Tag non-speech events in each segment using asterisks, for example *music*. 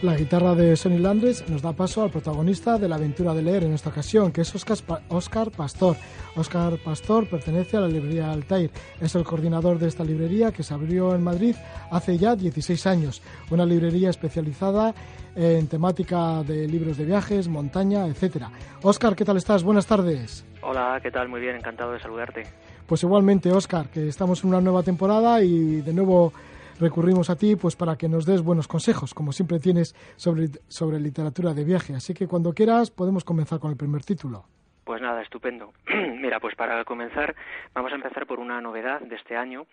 La guitarra de Sonny Landres nos da paso al protagonista de la aventura de leer en esta ocasión, que es Oscar, Pastor. Oscar Pastor pertenece a la librería Altair. Es el coordinador de esta librería que se abrió en Madrid hace ya 16 años. Una librería especializada en temática de libros de viajes, montaña, etcétera. Oscar, ¿qué tal estás? Buenas tardes. Hola, ¿qué tal? Muy bien, encantado de saludarte. Pues igualmente, Oscar, que estamos en una nueva temporada y de nuevo recurrimos a ti pues para que nos des buenos consejos, como siempre tienes sobre, sobre literatura de viaje. Así que cuando quieras podemos comenzar con el primer título. Pues nada, estupendo. *clears throat* Mira, pues para comenzar vamos a empezar por una novedad de este año,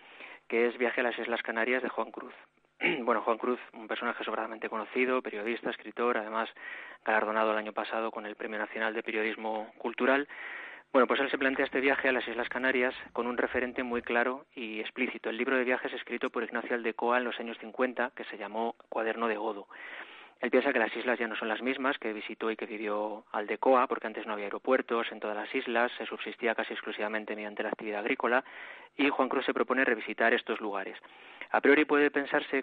que es Viaje a las Islas Canarias de Juan Cruz. *clears throat* Bueno, Juan Cruz, un personaje sobradamente conocido, periodista, escritor, además galardonado el año pasado con el Premio Nacional de Periodismo Cultural, bueno, pues él se plantea este viaje a las Islas Canarias con un referente muy claro y explícito. El libro de viajes escrito por Ignacio Aldecoa en los años 50, que se llamó Cuaderno de Godo. Él piensa que las islas ya no son las mismas que visitó y que vivió Aldecoa, porque antes no había aeropuertos en todas las islas, se subsistía casi exclusivamente mediante la actividad agrícola, y Juan Cruz se propone revisitar estos lugares a priori puede pensarse,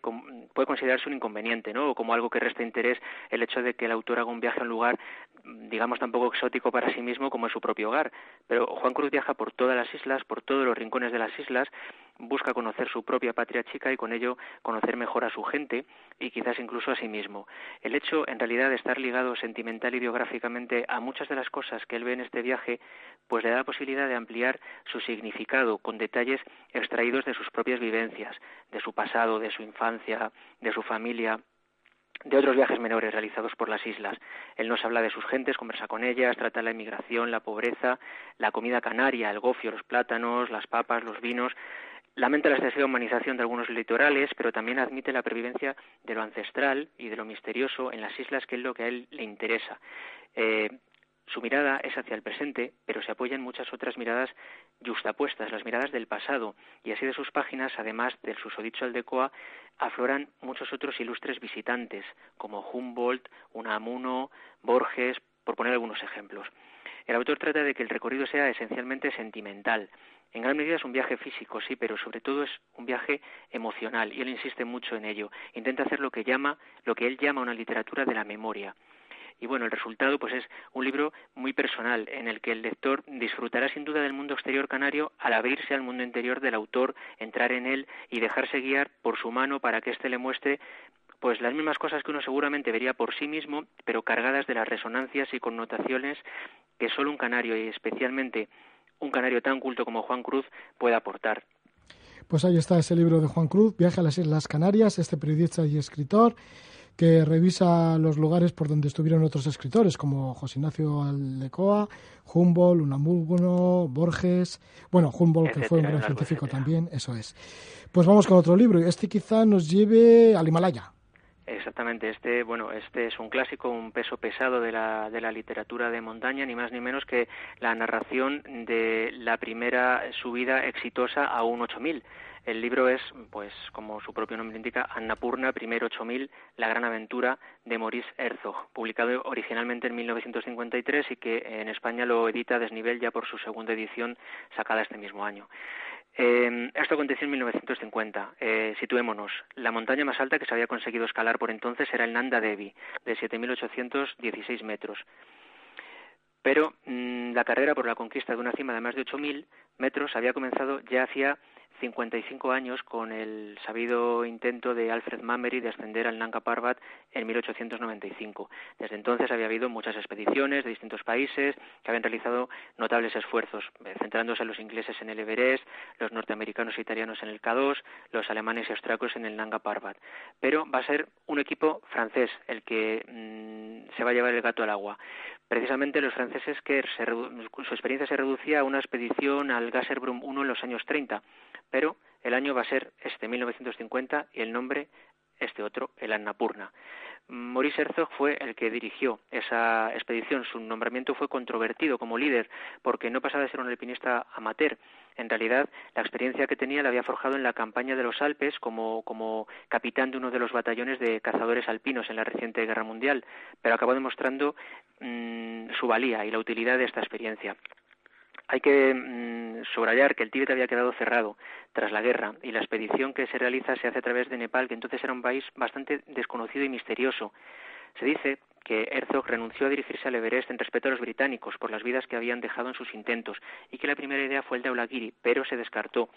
puede considerarse un inconveniente, ¿no? O como algo que resta interés el hecho de que el autor haga un viaje a un lugar, digamos, tan poco exótico para sí mismo como es su propio hogar. Pero Juan Cruz viaja por todas las islas, por todos los rincones de las islas, busca conocer su propia patria chica y con ello conocer mejor a su gente y quizás incluso a sí mismo. El hecho, en realidad, de estar ligado sentimental y biográficamente a muchas de las cosas que él ve en este viaje, pues le da la posibilidad de ampliar su significado con detalles extraídos de sus propias vivencias, de su pasado, de su infancia, de su familia, de otros viajes menores realizados por las islas. Él nos habla de sus gentes, conversa con ellas, trata la inmigración, la pobreza, la comida canaria, el gofio, los plátanos, las papas, los vinos. Lamenta la excesiva humanización de algunos litorales, pero también admite la pervivencia de lo ancestral y de lo misterioso en las islas, que es lo que a él le interesa. Eh, su mirada es hacia el presente, pero se apoya en muchas otras miradas justapuestas, las miradas del pasado, y así de sus páginas, además del susodicho Aldecoa, afloran muchos otros ilustres visitantes, como Humboldt, Unamuno, Borges, por poner algunos ejemplos. El autor trata de que el recorrido sea esencialmente sentimental. En gran medida es un viaje físico, sí, pero sobre todo es un viaje emocional, y él insiste mucho en ello. Intenta hacer lo que llama, lo que él llama una literatura de la memoria y bueno, el resultado pues es un libro muy personal en el que el lector disfrutará sin duda del mundo exterior canario al abrirse al mundo interior del autor, entrar en él y dejarse guiar por su mano para que éste le muestre pues las mismas cosas que uno seguramente vería por sí mismo, pero cargadas de las resonancias y connotaciones que solo un canario y especialmente un canario tan culto como Juan Cruz puede aportar. Pues ahí está ese libro de Juan Cruz, Viaje a las Islas Canarias, este periodista y escritor que revisa los lugares por donde estuvieron otros escritores, como José Ignacio Aldecoa, Humboldt, Unamuno, Borges, bueno, Humboldt, que fue un gran científico también, eso es. Pues vamos con otro libro, y este quizá nos lleve al Himalaya. Exactamente, este, bueno, este es un clásico, un peso pesado de la, de la literatura de montaña, ni más ni menos que la narración de la primera subida exitosa a un 8000 el libro es, pues, como su propio nombre indica, Annapurna, Primero 8000, La Gran Aventura de Maurice Herzog, publicado originalmente en 1953 y que en España lo edita Desnivel ya por su segunda edición sacada este mismo año. Eh, esto aconteció en 1950. Eh, situémonos. La montaña más alta que se había conseguido escalar por entonces era el Nanda Devi, de 7.816 metros. Pero mm, la carrera por la conquista de una cima de más de 8.000 metros había comenzado ya hacía 55 años con el sabido intento de Alfred Mammery de ascender al Nanga Parbat en 1895. Desde entonces había habido muchas expediciones de distintos países que habían realizado notables esfuerzos, eh, centrándose los ingleses en el Everest, los norteamericanos e italianos en el K2, los alemanes y austriacos en el Nanga Parbat. Pero va a ser un equipo francés el que mm, se va a llevar el gato al agua. Precisamente los franceses que su experiencia se reducía a una expedición al Gasserbrum 1 en los años 30 pero el año va a ser este 1950 y el nombre este otro, el Annapurna. Maurice Herzog fue el que dirigió esa expedición. Su nombramiento fue controvertido como líder porque no pasaba de ser un alpinista amateur. En realidad, la experiencia que tenía la había forjado en la campaña de los Alpes como, como capitán de uno de los batallones de cazadores alpinos en la reciente Guerra Mundial, pero acabó demostrando mm, su valía y la utilidad de esta experiencia. Hay que mm, subrayar que el Tíbet había quedado cerrado tras la guerra y la expedición que se realiza se hace a través de Nepal, que entonces era un país bastante desconocido y misterioso. Se dice que Herzog renunció a dirigirse al Everest en respeto a los británicos por las vidas que habían dejado en sus intentos y que la primera idea fue el de Aulagiri, pero se descartó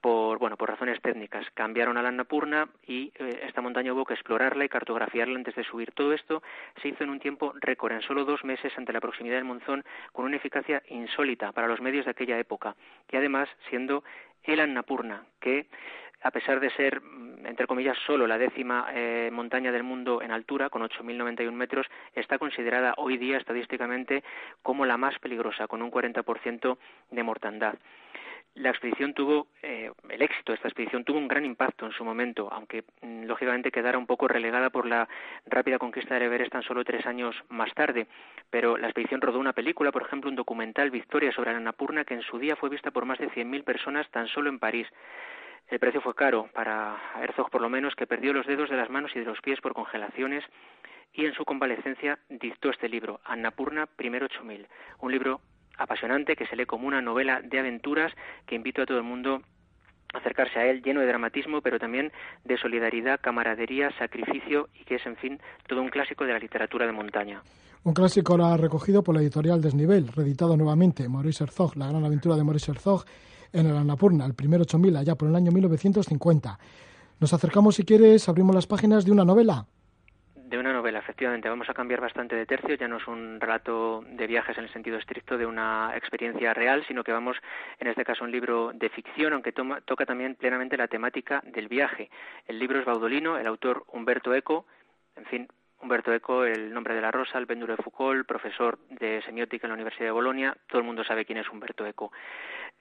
por bueno por razones técnicas. Cambiaron a la Annapurna y eh, esta montaña hubo que explorarla y cartografiarla antes de subir. Todo esto se hizo en un tiempo récord, en solo dos meses ante la proximidad del monzón, con una eficacia insólita para los medios de aquella época y además siendo el Annapurna que a pesar de ser, entre comillas, solo la décima eh, montaña del mundo en altura, con 8.091 metros, está considerada hoy día estadísticamente como la más peligrosa, con un 40% de mortandad. La expedición tuvo, eh, el éxito de esta expedición tuvo un gran impacto en su momento, aunque mm, lógicamente quedara un poco relegada por la rápida conquista del Everest tan solo tres años más tarde. Pero la expedición rodó una película, por ejemplo, un documental, Victoria sobre la Annapurna, que en su día fue vista por más de 100.000 personas tan solo en París. El precio fue caro para Herzog, por lo menos, que perdió los dedos de las manos y de los pies por congelaciones y en su convalecencia dictó este libro, Annapurna Primero 8000, un libro apasionante que se lee como una novela de aventuras que invito a todo el mundo a acercarse a él lleno de dramatismo, pero también de solidaridad, camaradería, sacrificio y que es, en fin, todo un clásico de la literatura de montaña. Un clásico ahora recogido por la editorial Desnivel, reeditado nuevamente, Maurice Herzog, la gran aventura de Maurice Herzog, en el Annapurna, el primer 8000, allá por el año 1950. Nos acercamos, si quieres, abrimos las páginas de una novela. De una novela, efectivamente. Vamos a cambiar bastante de tercio. Ya no es un relato de viajes en el sentido estricto de una experiencia real, sino que vamos, en este caso, a un libro de ficción, aunque toca también plenamente la temática del viaje. El libro es Baudolino, el autor Humberto Eco. En fin, Humberto Eco, El nombre de la rosa, el péndulo de Foucault, profesor de semiótica en la Universidad de Bolonia, todo el mundo sabe quién es Humberto Eco.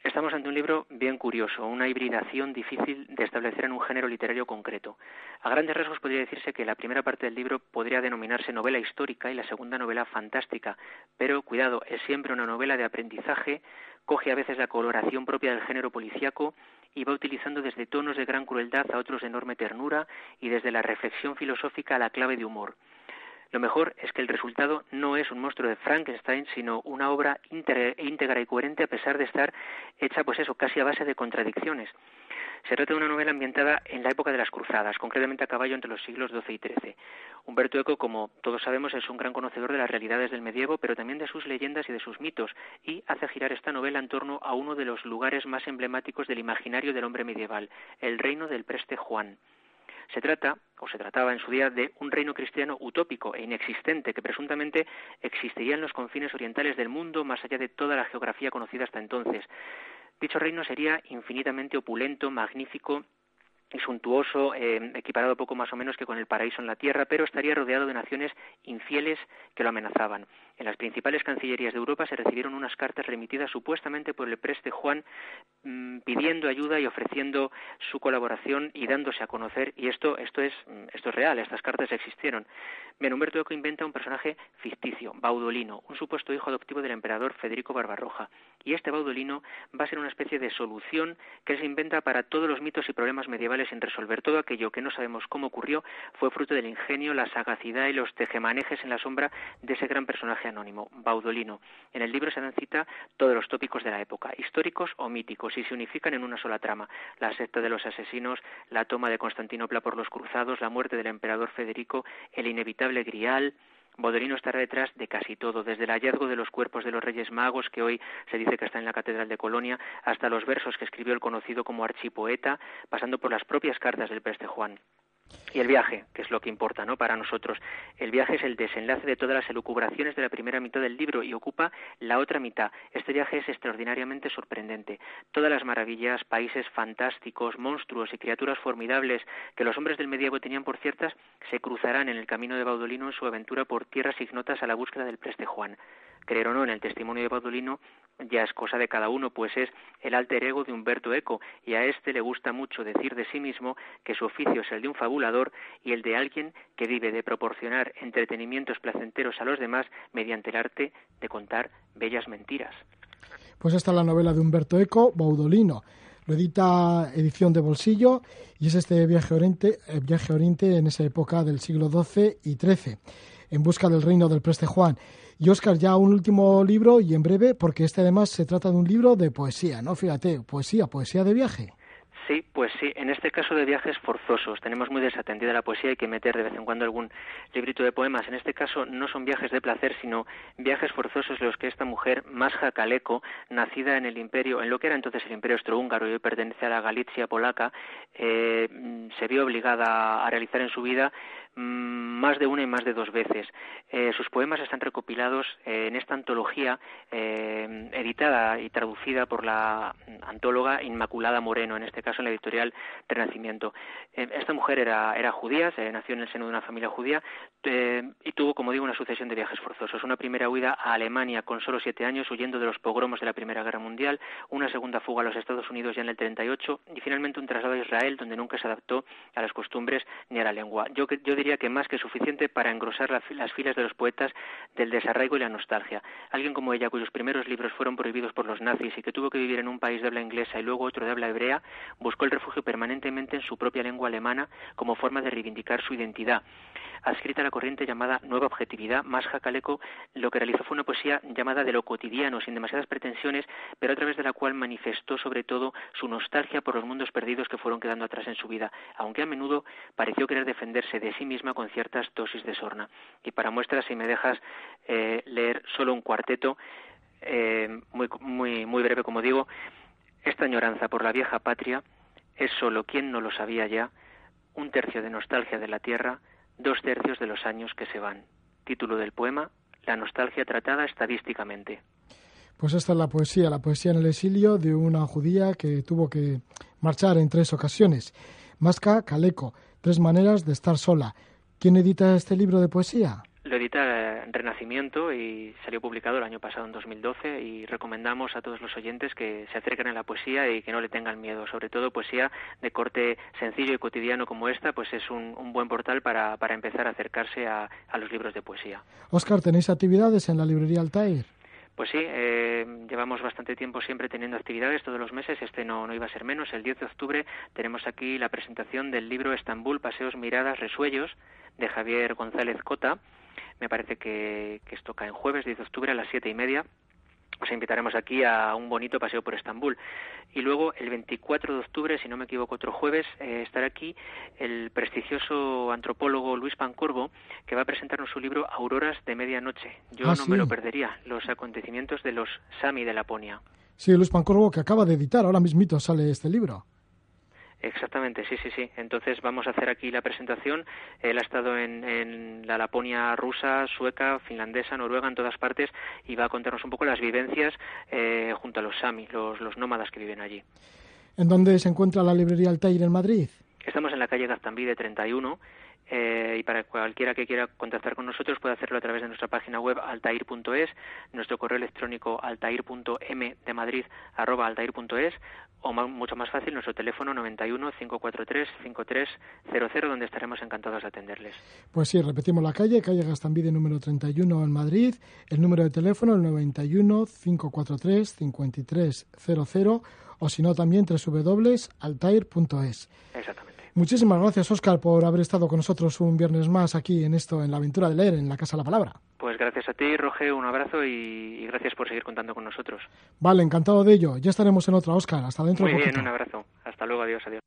Estamos ante un libro bien curioso, una hibridación difícil de establecer en un género literario concreto. A grandes rasgos podría decirse que la primera parte del libro podría denominarse novela histórica y la segunda novela fantástica, pero cuidado, es siempre una novela de aprendizaje, coge a veces la coloración propia del género policíaco y va utilizando desde tonos de gran crueldad a otros de enorme ternura y desde la reflexión filosófica a la clave de humor. Lo mejor es que el resultado no es un monstruo de Frankenstein, sino una obra íntegra y coherente a pesar de estar hecha, pues eso, casi a base de contradicciones. Se trata de una novela ambientada en la época de las cruzadas, concretamente a caballo entre los siglos XII y XIII. Humberto Eco, como todos sabemos, es un gran conocedor de las realidades del medievo, pero también de sus leyendas y de sus mitos, y hace girar esta novela en torno a uno de los lugares más emblemáticos del imaginario del hombre medieval, el reino del preste Juan. Se trata, o se trataba en su día, de un reino cristiano utópico e inexistente que presuntamente existiría en los confines orientales del mundo más allá de toda la geografía conocida hasta entonces. Dicho reino sería infinitamente opulento, magnífico suntuoso, eh, equiparado poco más o menos que con el paraíso en la tierra, pero estaría rodeado de naciones infieles que lo amenazaban. En las principales cancillerías de Europa se recibieron unas cartas remitidas supuestamente por el preste Juan mm, pidiendo ayuda y ofreciendo su colaboración y dándose a conocer y esto esto es mm, esto es real, estas cartas existieron. Bien, Humberto Eco inventa un personaje ficticio, Baudolino, un supuesto hijo adoptivo del emperador Federico Barbarroja, y este Baudolino va a ser una especie de solución que se inventa para todos los mitos y problemas medievales sin resolver. Todo aquello que no sabemos cómo ocurrió fue fruto del ingenio, la sagacidad y los tejemanejes en la sombra de ese gran personaje anónimo, Baudolino. En el libro se dan cita todos los tópicos de la época, históricos o míticos, y se unifican en una sola trama. La secta de los asesinos, la toma de Constantinopla por los cruzados, la muerte del emperador Federico, el inevitable grial, Baudolino estará detrás de casi todo, desde el hallazgo de los cuerpos de los Reyes Magos, que hoy se dice que está en la Catedral de Colonia, hasta los versos que escribió el conocido como archipoeta, pasando por las propias cartas del preste Juan. Y el viaje, que es lo que importa, ¿no? Para nosotros. El viaje es el desenlace de todas las elucubraciones de la primera mitad del libro y ocupa la otra mitad. Este viaje es extraordinariamente sorprendente. Todas las maravillas, países fantásticos, monstruos y criaturas formidables que los hombres del medievo tenían por ciertas se cruzarán en el camino de Baudolino en su aventura por tierras ignotas a la búsqueda del preste Juan. Creer o no en el testimonio de Baudolino ya es cosa de cada uno, pues es el alter ego de Humberto Eco, y a este le gusta mucho decir de sí mismo que su oficio es el de un fabulador y el de alguien que vive de proporcionar entretenimientos placenteros a los demás mediante el arte de contar bellas mentiras. Pues esta es la novela de Humberto Eco, Baudolino. Lo edita edición de bolsillo y es este viaje oriente, eh, viaje oriente en esa época del siglo XII y XIII, en busca del reino del preste Juan. Y Oscar, ya un último libro y en breve, porque este además se trata de un libro de poesía, ¿no? Fíjate, poesía, poesía de viaje. Sí, pues sí, en este caso de viajes forzosos. Tenemos muy desatendida la poesía, hay que meter de vez en cuando algún librito de poemas. En este caso no son viajes de placer, sino viajes forzosos los que esta mujer, Masja Kaleko, nacida en el imperio, en lo que era entonces el imperio austrohúngaro y hoy pertenece a la Galicia polaca, eh, se vio obligada a realizar en su vida más de una y más de dos veces. Eh, sus poemas están recopilados eh, en esta antología eh, editada y traducida por la antóloga Inmaculada Moreno, en este caso en la editorial Renacimiento. esta mujer era, era judía, se nació en el seno de una familia judía y tuvo, como digo, una sucesión de viajes forzosos. Una primera huida a Alemania con solo siete años, huyendo de los pogromos de la Primera Guerra Mundial, una segunda fuga a los Estados Unidos ya en el 38 y finalmente un traslado a Israel donde nunca se adaptó a las costumbres ni a la lengua. Yo, yo diría que más que suficiente para engrosar las filas de los poetas del desarraigo y la nostalgia. Alguien como ella, cuyos primeros libros fueron prohibidos por los nazis y que tuvo que vivir en un país de habla inglesa y luego otro de habla hebrea, buscó el refugio permanentemente en su propia lengua alemana como forma de reivindicar su identidad adscrita a la corriente llamada Nueva Objetividad, más Jacaleco lo que realizó fue una poesía llamada de lo cotidiano, sin demasiadas pretensiones, pero a través de la cual manifestó sobre todo su nostalgia por los mundos perdidos que fueron quedando atrás en su vida, aunque a menudo pareció querer defenderse de sí misma con ciertas dosis de sorna. Y para muestra, si me dejas eh, leer solo un cuarteto, eh, muy, muy, muy breve, como digo, esta añoranza por la vieja patria es solo quien no lo sabía ya, un tercio de nostalgia de la tierra, dos tercios de los años que se van. Título del poema, La nostalgia tratada estadísticamente. Pues esta es la poesía, la poesía en el exilio de una judía que tuvo que marchar en tres ocasiones. Masca Caleco, Tres maneras de estar sola. ¿Quién edita este libro de poesía? Lo edita Renacimiento y salió publicado el año pasado, en 2012, y recomendamos a todos los oyentes que se acerquen a la poesía y que no le tengan miedo. Sobre todo poesía de corte sencillo y cotidiano como esta, pues es un, buen portal para, para, empezar a acercarse a, a, los libros de poesía. Oscar, ¿tenéis actividades en la librería Altair? Pues sí, eh, llevamos bastante tiempo siempre teniendo actividades todos los meses, este no, no iba a ser menos. El 10 de octubre tenemos aquí la presentación del libro Estambul, Paseos, Miradas, Resuellos, de Javier González Cota, me parece que, que esto cae en jueves 10 de octubre a las siete y media os invitaremos aquí a un bonito paseo por Estambul. Y luego, el 24 de octubre, si no me equivoco, otro jueves, eh, estará aquí el prestigioso antropólogo Luis Pancorbo, que va a presentarnos su libro Auroras de Medianoche. Yo Ah, no sí. me lo perdería, los acontecimientos de los Sami de Laponia. Sí, Luis Pancorbo, que acaba de editar, ahora mismito sale este libro. Exactamente, sí, sí, sí. Entonces vamos a hacer aquí la presentación. Él ha estado en, en la Laponia rusa, sueca, finlandesa, noruega, en todas partes y va a contarnos un poco las vivencias eh, junto a los Sami, los, los nómadas que viven allí. ¿En dónde se encuentra la librería Altair en Madrid? Estamos en la calle Gaztambide 31 eh, y para cualquiera que quiera contactar con nosotros puede hacerlo a través de nuestra página web altair.es, nuestro correo electrónico altair.m de Madrid arroba altair.es o mucho más fácil nuestro teléfono 91 543 5300 donde estaremos encantados de atenderles. Pues sí, repetimos la calle, calle Gastambide número 31 en Madrid, el número de teléfono el 91 543 5300 o si no también www.altair.es. Exactamente. Muchísimas gracias, Óscar, por haber estado con nosotros un viernes más aquí en esto, en la aventura de leer, en la Casa de la Palabra. Pues gracias a ti, Roge, un abrazo y, y gracias por seguir contando con nosotros. Vale, encantado de ello. Ya estaremos en otra, Óscar. Hasta dentro Muy de bien, un abrazo. Hasta luego, adiós, adiós.